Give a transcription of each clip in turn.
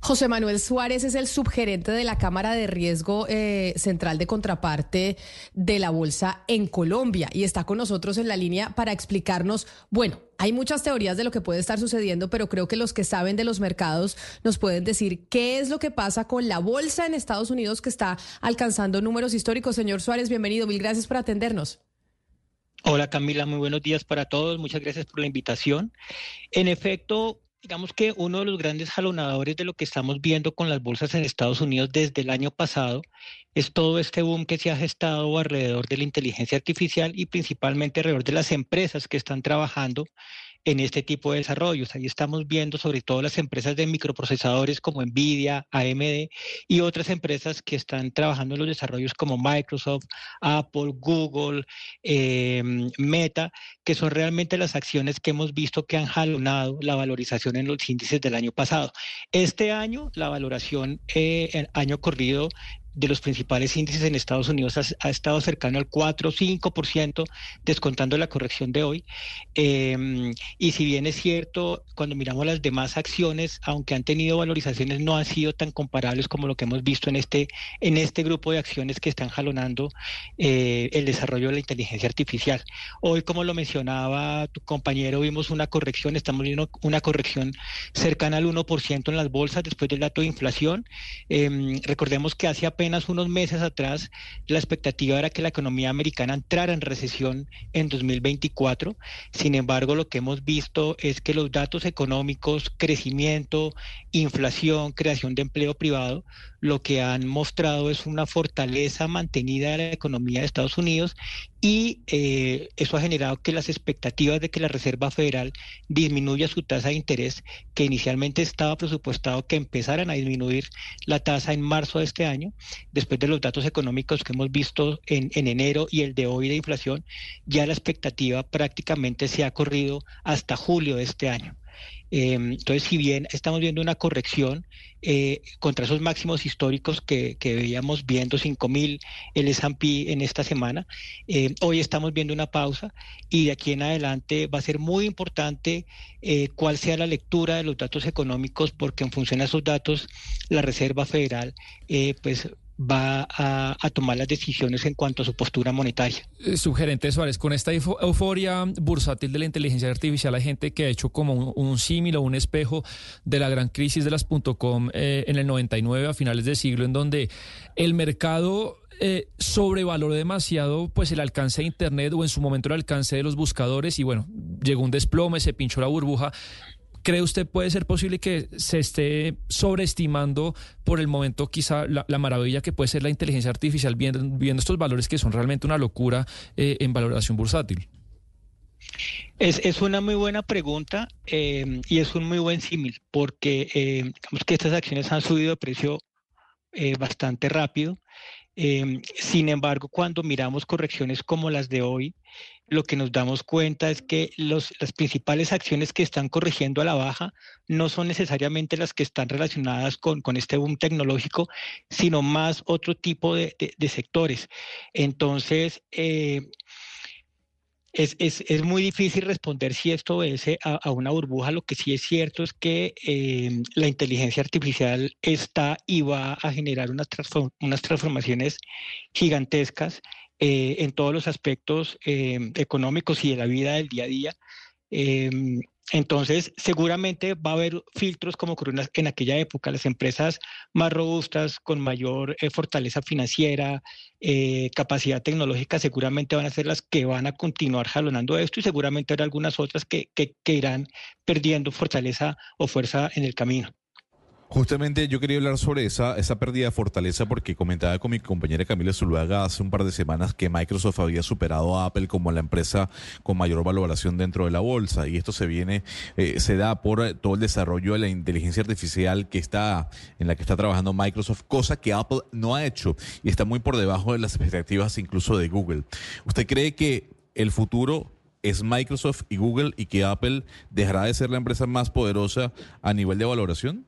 José Manuel Suárez es el subgerente de la Cámara de Riesgo eh, Central de Contraparte de la Bolsa en Colombia y está con nosotros en la línea para explicarnos, bueno, hay muchas teorías de lo que puede estar sucediendo, pero creo que los que saben de los mercados nos pueden decir qué es lo que pasa con la bolsa en Estados Unidos que está alcanzando números históricos. Señor Suárez, bienvenido. Mil gracias por atendernos. Hola Camila, muy buenos días para todos. Muchas gracias por la invitación. En efecto, digamos que uno de los grandes jalonadores de lo que estamos viendo con las bolsas en Estados Unidos desde el año pasado es todo este boom que se ha gestado alrededor de la inteligencia artificial y principalmente alrededor de las empresas que están trabajando en este tipo de desarrollos. Ahí estamos viendo sobre todo las empresas de microprocesadores como Nvidia, AMD y otras empresas que están trabajando en los desarrollos como Microsoft, Apple, Google, eh, Meta, que son realmente las acciones que hemos visto que han jalonado la valorización en los índices del año pasado. Este año, la valoración eh, el año corrido de los principales índices en Estados Unidos ha, estado cercano al 4 o 5%, descontando la corrección de hoy. Em, y si bien es cierto, cuando miramos las demás acciones, aunque han tenido valorizaciones, no han sido tan comparables como lo que hemos visto en este, en este grupo de acciones que están jalonando eh, el desarrollo de la inteligencia artificial. Hoy, como lo mencionaba tu compañero, vimos una corrección, estamos viendo una corrección cercana al 1% en las bolsas después del dato de inflación. Em, recordemos que hace apenas unos meses atrás la expectativa era que la economía americana entrara en recesión en 2024. Sin embargo, lo que hemos visto es que los datos económicos, crecimiento, inflación, creación de empleo privado, lo que han mostrado es una fortaleza mantenida de la economía de Estados Unidos y eh, eso ha generado que las expectativas de que la Reserva Federal disminuya su tasa de interés, que inicialmente estaba presupuestado que empezaran a disminuir la tasa en marzo de este año, después de los datos económicos que hemos visto en, en enero y el de hoy de inflación, ya la expectativa prácticamente se ha corrido hasta julio de este año. Em, entonces, si bien estamos viendo una corrección eh, contra esos máximos históricos que, veíamos viendo 5.000 el S&P en esta semana, em, hoy estamos viendo una pausa y de aquí en adelante va a ser muy importante eh, cuál sea la lectura de los datos económicos porque en función a esos datos la Reserva Federal eh, pues va a, tomar las decisiones en cuanto a su postura monetaria. Eh, Sugerente Suárez, con esta euforia bursátil de la inteligencia artificial, hay gente que ha hecho como un, símil o un espejo de la gran crisis de las .com eh, en el 99 a finales de siglo, en donde el mercado eh, sobrevaloró demasiado pues el alcance de Internet o en su momento el alcance de los buscadores y bueno, llegó un desplome, se pinchó la burbuja ¿Cree usted puede ser posible que se esté sobreestimando por el momento quizá la, maravilla que puede ser la inteligencia artificial viendo, estos valores que son realmente una locura eh, en valoración bursátil? Es, es, una muy buena pregunta eh, y es un muy buen símil porque eh, digamos que estas acciones han subido de precio bastante rápido. Sin embargo, cuando miramos correcciones como las de hoy, lo que nos damos cuenta es que las principales acciones que están corrigiendo a la baja no son necesariamente las que están relacionadas con, este boom tecnológico, sino más otro tipo de, de, sectores. Entonces, eh, es, es, es, muy difícil responder si esto obedece a, a, una burbuja. Lo que sí es cierto es que eh, la inteligencia artificial está y va a generar unas, unas transformaciones gigantescas eh, en todos los aspectos eh, económicos y de la vida del día a día. Entonces, seguramente va a haber filtros como ocurrió en aquella época. Las empresas más robustas, con mayor eh, fortaleza financiera, capacidad tecnológica, seguramente van a ser las que van a continuar jalonando esto y seguramente habrá algunas otras que, que, que irán perdiendo fortaleza o fuerza en el camino. Justamente yo quería hablar sobre esa, esa pérdida de fortaleza porque comentaba con mi compañera Camila Zuluaga hace un par de semanas que Microsoft había superado a Apple como la empresa con mayor valoración dentro de la bolsa y esto se viene, eh, se da por todo el desarrollo de la inteligencia artificial que está, en la que está trabajando Microsoft, cosa que Apple no ha hecho y está muy por debajo de las expectativas incluso de Google. ¿Usted cree que el futuro es Microsoft y Google y que Apple dejará de ser la empresa más poderosa a nivel de valoración?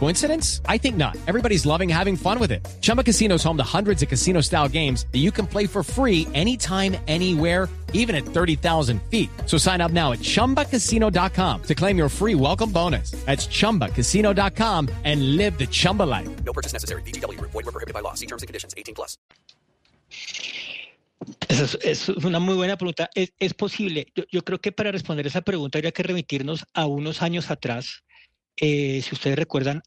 Coincidence? I think not. Everybody's loving having fun with it. Chumba Casino is home to hundreds of casino style games that you can play for free anytime, anywhere even at 30,000 feet. So sign up now at ChumbaCasino.com to claim your free welcome bonus. That's ChumbaCasino.com and live the Chumba life. No purchase necessary. BGW. Void were prohibited by law. See terms and conditions. 18 plus. Es, es, una muy buena pregunta. ¿Es, es posible? Yo, yo, creo que para responder esa pregunta habría que remitirnos a unos años atrás. Eh, si ustedes recuerdan,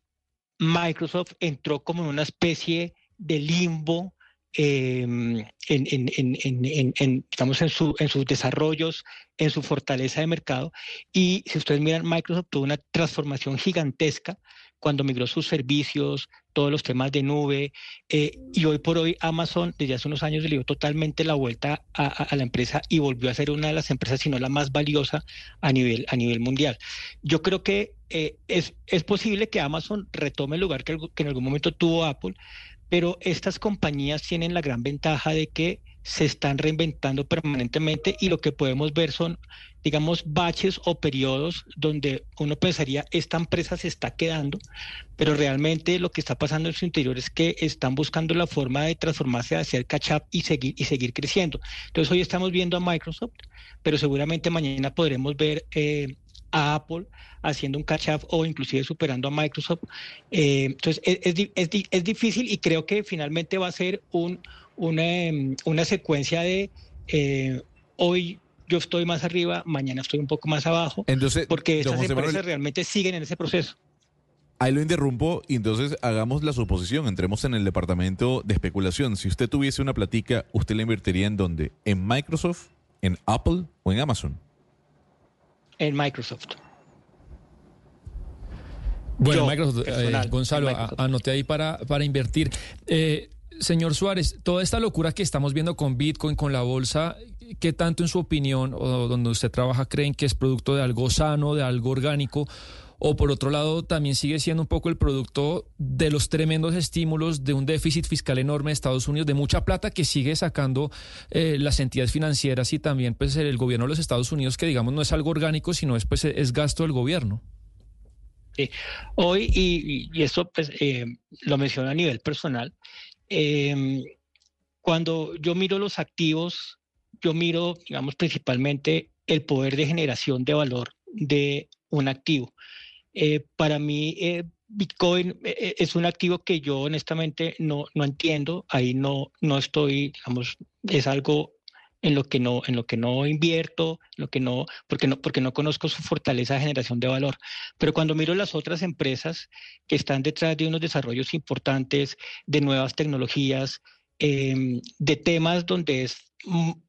Microsoft entró como en una especie de limbo eh, en, en, sus desarrollos, en su fortaleza de mercado. Y si ustedes miran, Microsoft tuvo una transformación gigantesca cuando migró sus servicios, todos los temas de nube, eh, y hoy por hoy Amazon desde hace unos años le dio totalmente la vuelta a, la empresa y volvió a ser una de las empresas, si no la más valiosa a nivel, a nivel mundial. Yo creo que eh, es, es posible que Amazon retome el lugar que en algún momento tuvo Apple, pero estas compañías tienen la gran ventaja de que se están reinventando permanentemente y lo que podemos ver son, digamos, baches o periodos donde uno pensaría, esta empresa se está quedando, pero realmente lo que está pasando en su interior es que están buscando la forma de transformarse, de hacer catch up y seguir, y seguir creciendo. Entonces hoy estamos viendo a Microsoft, pero seguramente mañana podremos ver eh, a Apple haciendo un catch up o inclusive superando a Microsoft. Eh, entonces es, es, es, es, difícil y creo que finalmente va a ser un, una, una secuencia de eh, hoy yo estoy más arriba, mañana estoy un poco más abajo, entonces, porque estas empresas Manuel, realmente siguen en ese proceso. Ahí lo interrumpo y entonces hagamos la suposición, entremos en el departamento de especulación. Si usted tuviese una platica, ¿usted la invertiría en dónde? ¿En Microsoft, en Apple o en Amazon? En Microsoft. Bueno, Yo, Microsoft, eh, Gonzalo, Microsoft. anote ahí para, para invertir. Eh, señor Suárez, toda esta locura que estamos viendo con Bitcoin, con la bolsa, ¿qué tanto en su opinión o donde usted trabaja creen que es producto de algo sano, de algo orgánico? O por otro lado, también sigue siendo un poco el producto de los tremendos estímulos de un déficit fiscal enorme de Estados Unidos, de mucha plata que sigue sacando eh, las entidades financieras y también pues el gobierno de los Estados Unidos, que digamos no es algo orgánico, sino es, pues, es gasto del gobierno. Sí. Hoy, y, eso pues, eh, lo menciono a nivel personal, eh, cuando yo miro los activos, yo miro, digamos, principalmente el poder de generación de valor de un activo. Eh, para mí, eh, Bitcoin eh, es un activo que yo honestamente no, no entiendo, ahí no, no estoy, digamos, es algo en lo que no, en lo que no invierto, lo que no, porque no, porque no conozco su fortaleza de generación de valor. Pero cuando miro las otras empresas que están detrás de unos desarrollos importantes, de nuevas tecnologías, eh, de temas donde es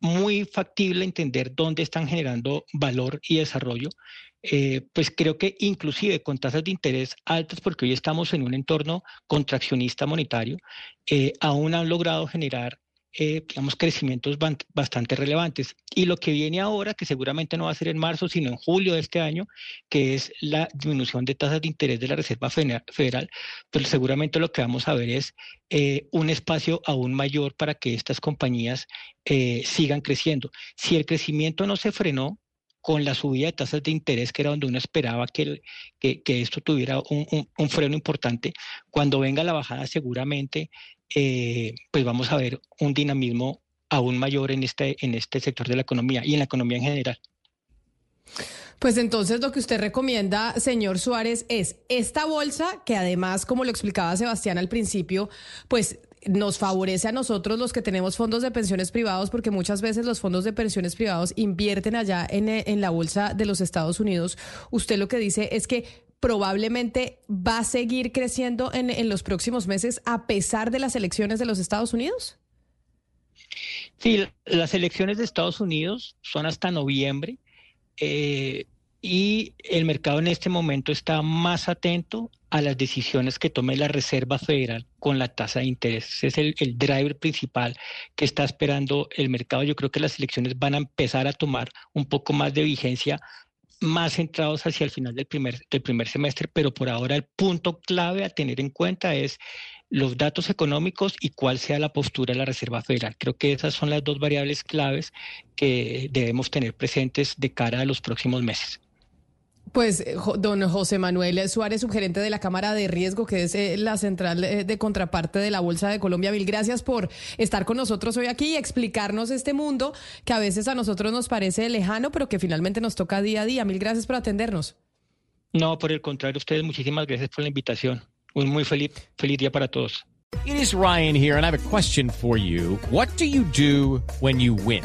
muy factible entender dónde están generando valor y desarrollo, eh, pues creo que inclusive con tasas de interés altas, porque hoy estamos en un entorno contraccionista monetario, eh, aún han logrado generar eh, digamos, crecimientos bastante relevantes. Y lo que viene ahora, que seguramente no va a ser en marzo, sino en julio de este año, que es la disminución de tasas de interés de la Reserva Federal, pero seguramente lo que vamos a ver es eh, un espacio aún mayor para que estas compañías eh, sigan creciendo. Si el crecimiento no se frenó, con la subida de tasas de interés, que era donde uno esperaba que, el, que, que, esto tuviera un, un, un, freno importante. Cuando venga la bajada, seguramente, eh, pues vamos a ver un dinamismo aún mayor en este, en este sector de la economía y en la economía en general. Pues entonces lo que usted recomienda, señor Suárez, es esta bolsa que además, como lo explicaba Sebastián al principio, pues nos favorece a nosotros los que tenemos fondos de pensiones privados, porque muchas veces los fondos de pensiones privados invierten allá en, en, la bolsa de los Estados Unidos. Usted lo que dice es que probablemente va a seguir creciendo en, en los próximos meses a pesar de las elecciones de los Estados Unidos? Sí, las elecciones de Estados Unidos son hasta noviembre eh, y el mercado en este momento está más atento a las decisiones que tome la Reserva Federal con la tasa de interés. Ese es el, el, driver principal que está esperando el mercado. Yo creo que las elecciones van a empezar a tomar un poco más de vigencia más centrados hacia el final del primer, del primer semestre, pero por ahora el punto clave a tener en cuenta es los datos económicos y cuál sea la postura de la Reserva Federal. Creo que esas son las dos variables claves que debemos tener presentes de cara a los próximos meses. Pues eh, don José Manuel Suárez, subgerente de la Cámara de Riesgo, que es eh, la central eh, de contraparte de la Bolsa de Colombia. Mil gracias por estar con nosotros hoy aquí y explicarnos este mundo que a veces a nosotros nos parece lejano, pero que finalmente nos toca día a día. Mil gracias por atendernos. No, por el contrario, ustedes muchísimas gracias por la invitación. Un muy feliz, feliz día para todos. It is Ryan here, and I have a question for you. What do you do when you win?